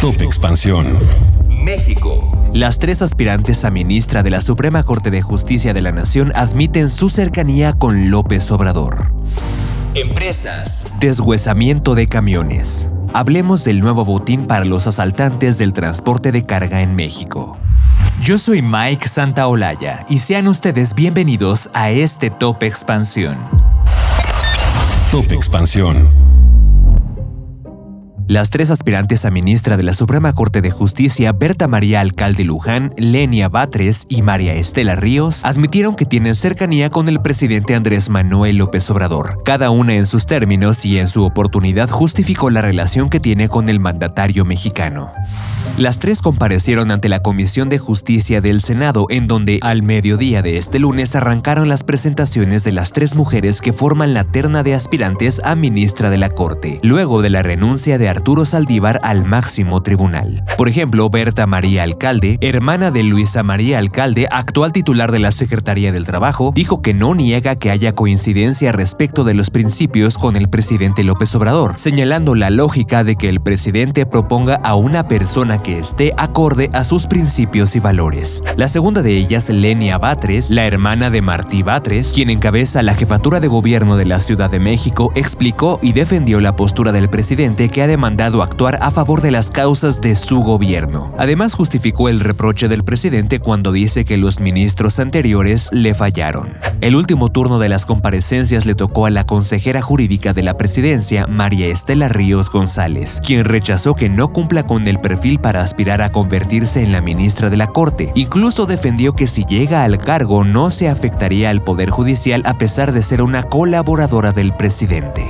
Top Expansión. México. Las tres aspirantes a ministra de la Suprema Corte de Justicia de la Nación admiten su cercanía con López Obrador. Empresas. Deshuesamiento de camiones. Hablemos del nuevo botín para los asaltantes del transporte de carga en México. Yo soy Mike Santaolalla y sean ustedes bienvenidos a este Top Expansión. Top Expansión. Las tres aspirantes a ministra de la Suprema Corte de Justicia, Berta María Alcalde Luján, Lenia Batres y María Estela Ríos, admitieron que tienen cercanía con el presidente Andrés Manuel López Obrador. Cada una en sus términos y en su oportunidad justificó la relación que tiene con el mandatario mexicano. Las tres comparecieron ante la Comisión de Justicia del Senado, en donde al mediodía de este lunes arrancaron las presentaciones de las tres mujeres que forman la terna de aspirantes a ministra de la Corte, luego de la renuncia de Arturo Saldívar al máximo tribunal. Por ejemplo, Berta María Alcalde, hermana de Luisa María Alcalde, actual titular de la Secretaría del Trabajo, dijo que no niega que haya coincidencia respecto de los principios con el presidente López Obrador, señalando la lógica de que el presidente proponga a una persona que esté acorde a sus principios y valores. La segunda de ellas, Lenia Batres, la hermana de Martí Batres, quien encabeza la jefatura de gobierno de la Ciudad de México, explicó y defendió la postura del presidente que ha demandado actuar a favor de las causas de su gobierno. Además, justificó el reproche del presidente cuando dice que los ministros anteriores le fallaron. El último turno de las comparecencias le tocó a la consejera jurídica de la presidencia, María Estela Ríos González, quien rechazó que no cumpla con el perfil para aspirar a convertirse en la ministra de la Corte. Incluso defendió que si llega al cargo no se afectaría al Poder Judicial a pesar de ser una colaboradora del presidente.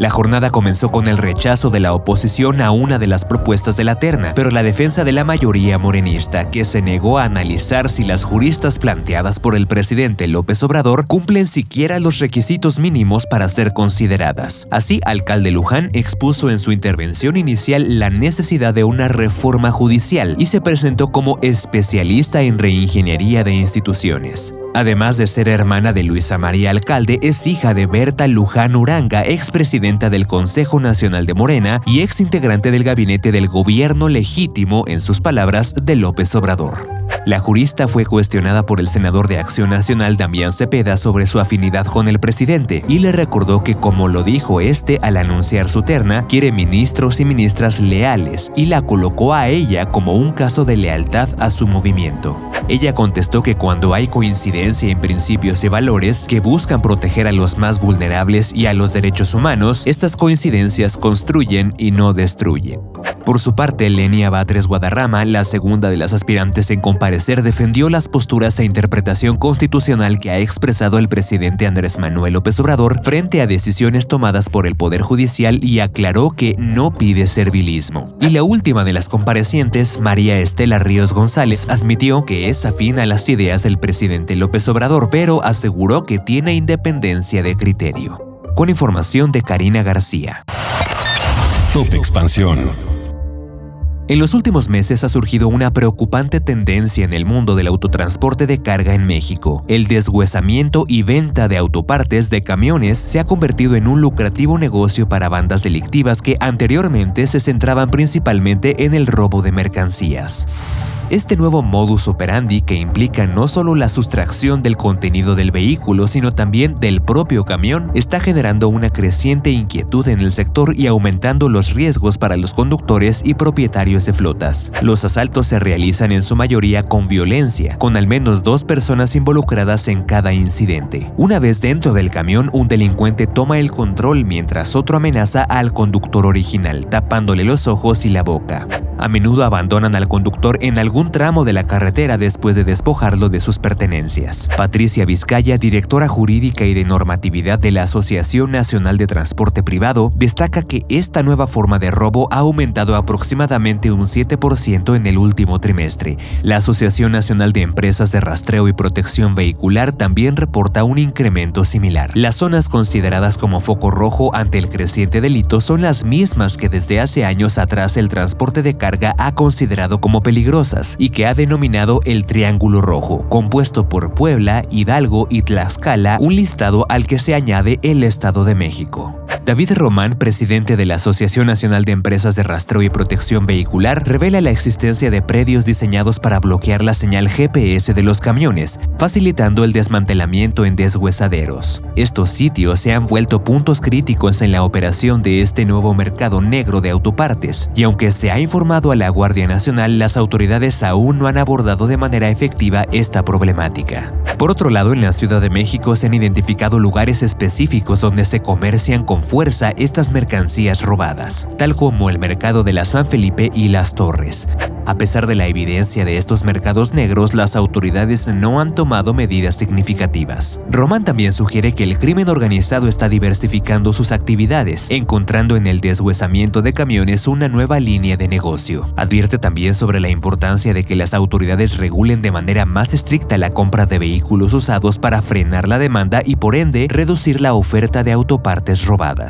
La jornada comenzó con el rechazo de la oposición a una de las propuestas de la terna, pero la defensa de la mayoría morenista, que se negó a analizar si las juristas planteadas por el presidente López Obrador cumplen siquiera los requisitos mínimos para ser consideradas. Así, alcalde Luján expuso en su intervención inicial la necesidad de una reforma judicial y se presentó como especialista en reingeniería de instituciones. Además de ser hermana de Luisa María Alcalde, es hija de Berta Luján Uranga, expresidenta del Consejo Nacional de Morena y ex integrante del gabinete del gobierno legítimo, en sus palabras, de López Obrador. La jurista fue cuestionada por el senador de Acción Nacional Damián Cepeda sobre su afinidad con el presidente y le recordó que como lo dijo este al anunciar su terna, quiere ministros y ministras leales y la colocó a ella como un caso de lealtad a su movimiento. Ella contestó que cuando hay coincidencia en principios y valores que buscan proteger a los más vulnerables y a los derechos humanos, estas coincidencias construyen y no destruyen. Por su parte, Lenia Batres Guadarrama, la segunda de las aspirantes en comparecer, defendió las posturas e interpretación constitucional que ha expresado el presidente Andrés Manuel López Obrador frente a decisiones tomadas por el Poder Judicial y aclaró que no pide servilismo. Y la última de las comparecientes, María Estela Ríos González, admitió que es afín a las ideas del presidente López Obrador, pero aseguró que tiene independencia de criterio. Con información de Karina García. Top Expansión. En los últimos meses ha surgido una preocupante tendencia en el mundo del autotransporte de carga en México. El deshuesamiento y venta de autopartes de camiones se ha convertido en un lucrativo negocio para bandas delictivas que anteriormente se centraban principalmente en el robo de mercancías. Este nuevo modus operandi que implica no solo la sustracción del contenido del vehículo, sino también del propio camión, está generando una creciente inquietud en el sector y aumentando los riesgos para los conductores y propietarios de flotas. Los asaltos se realizan en su mayoría con violencia, con al menos dos personas involucradas en cada incidente. Una vez dentro del camión, un delincuente toma el control mientras otro amenaza al conductor original, tapándole los ojos y la boca. A menudo abandonan al conductor en algún tramo de la carretera después de despojarlo de sus pertenencias. Patricia Vizcaya, directora jurídica y de normatividad de la Asociación Nacional de Transporte Privado, destaca que esta nueva forma de robo ha aumentado aproximadamente un 7% en el último trimestre. La Asociación Nacional de Empresas de Rastreo y Protección Vehicular también reporta un incremento similar. Las zonas consideradas como foco rojo ante el creciente delito son las mismas que desde hace años atrás el transporte de carga ha considerado como peligrosas y que ha denominado el Triángulo Rojo, compuesto por Puebla, Hidalgo y Tlaxcala, un listado al que se añade el Estado de México. David Román, presidente de la Asociación Nacional de Empresas de Rastreo y Protección Vehicular, revela la existencia de predios diseñados para bloquear la señal GPS de los camiones, facilitando el desmantelamiento en deshuesaderos. Estos sitios se han vuelto puntos críticos en la operación de este nuevo mercado negro de autopartes, y aunque se ha informado a la Guardia Nacional, las autoridades aún no han abordado de manera efectiva esta problemática. Por otro lado, en la Ciudad de México se han identificado lugares específicos donde se comercian con estas mercancías robadas, tal como el mercado de la San Felipe y las Torres. A pesar de la evidencia de estos mercados negros, las autoridades no han tomado medidas significativas. Román también sugiere que el crimen organizado está diversificando sus actividades, encontrando en el deshuesamiento de camiones una nueva línea de negocio. Advierte también sobre la importancia de que las autoridades regulen de manera más estricta la compra de vehículos usados para frenar la demanda y por ende reducir la oferta de autopartes robadas.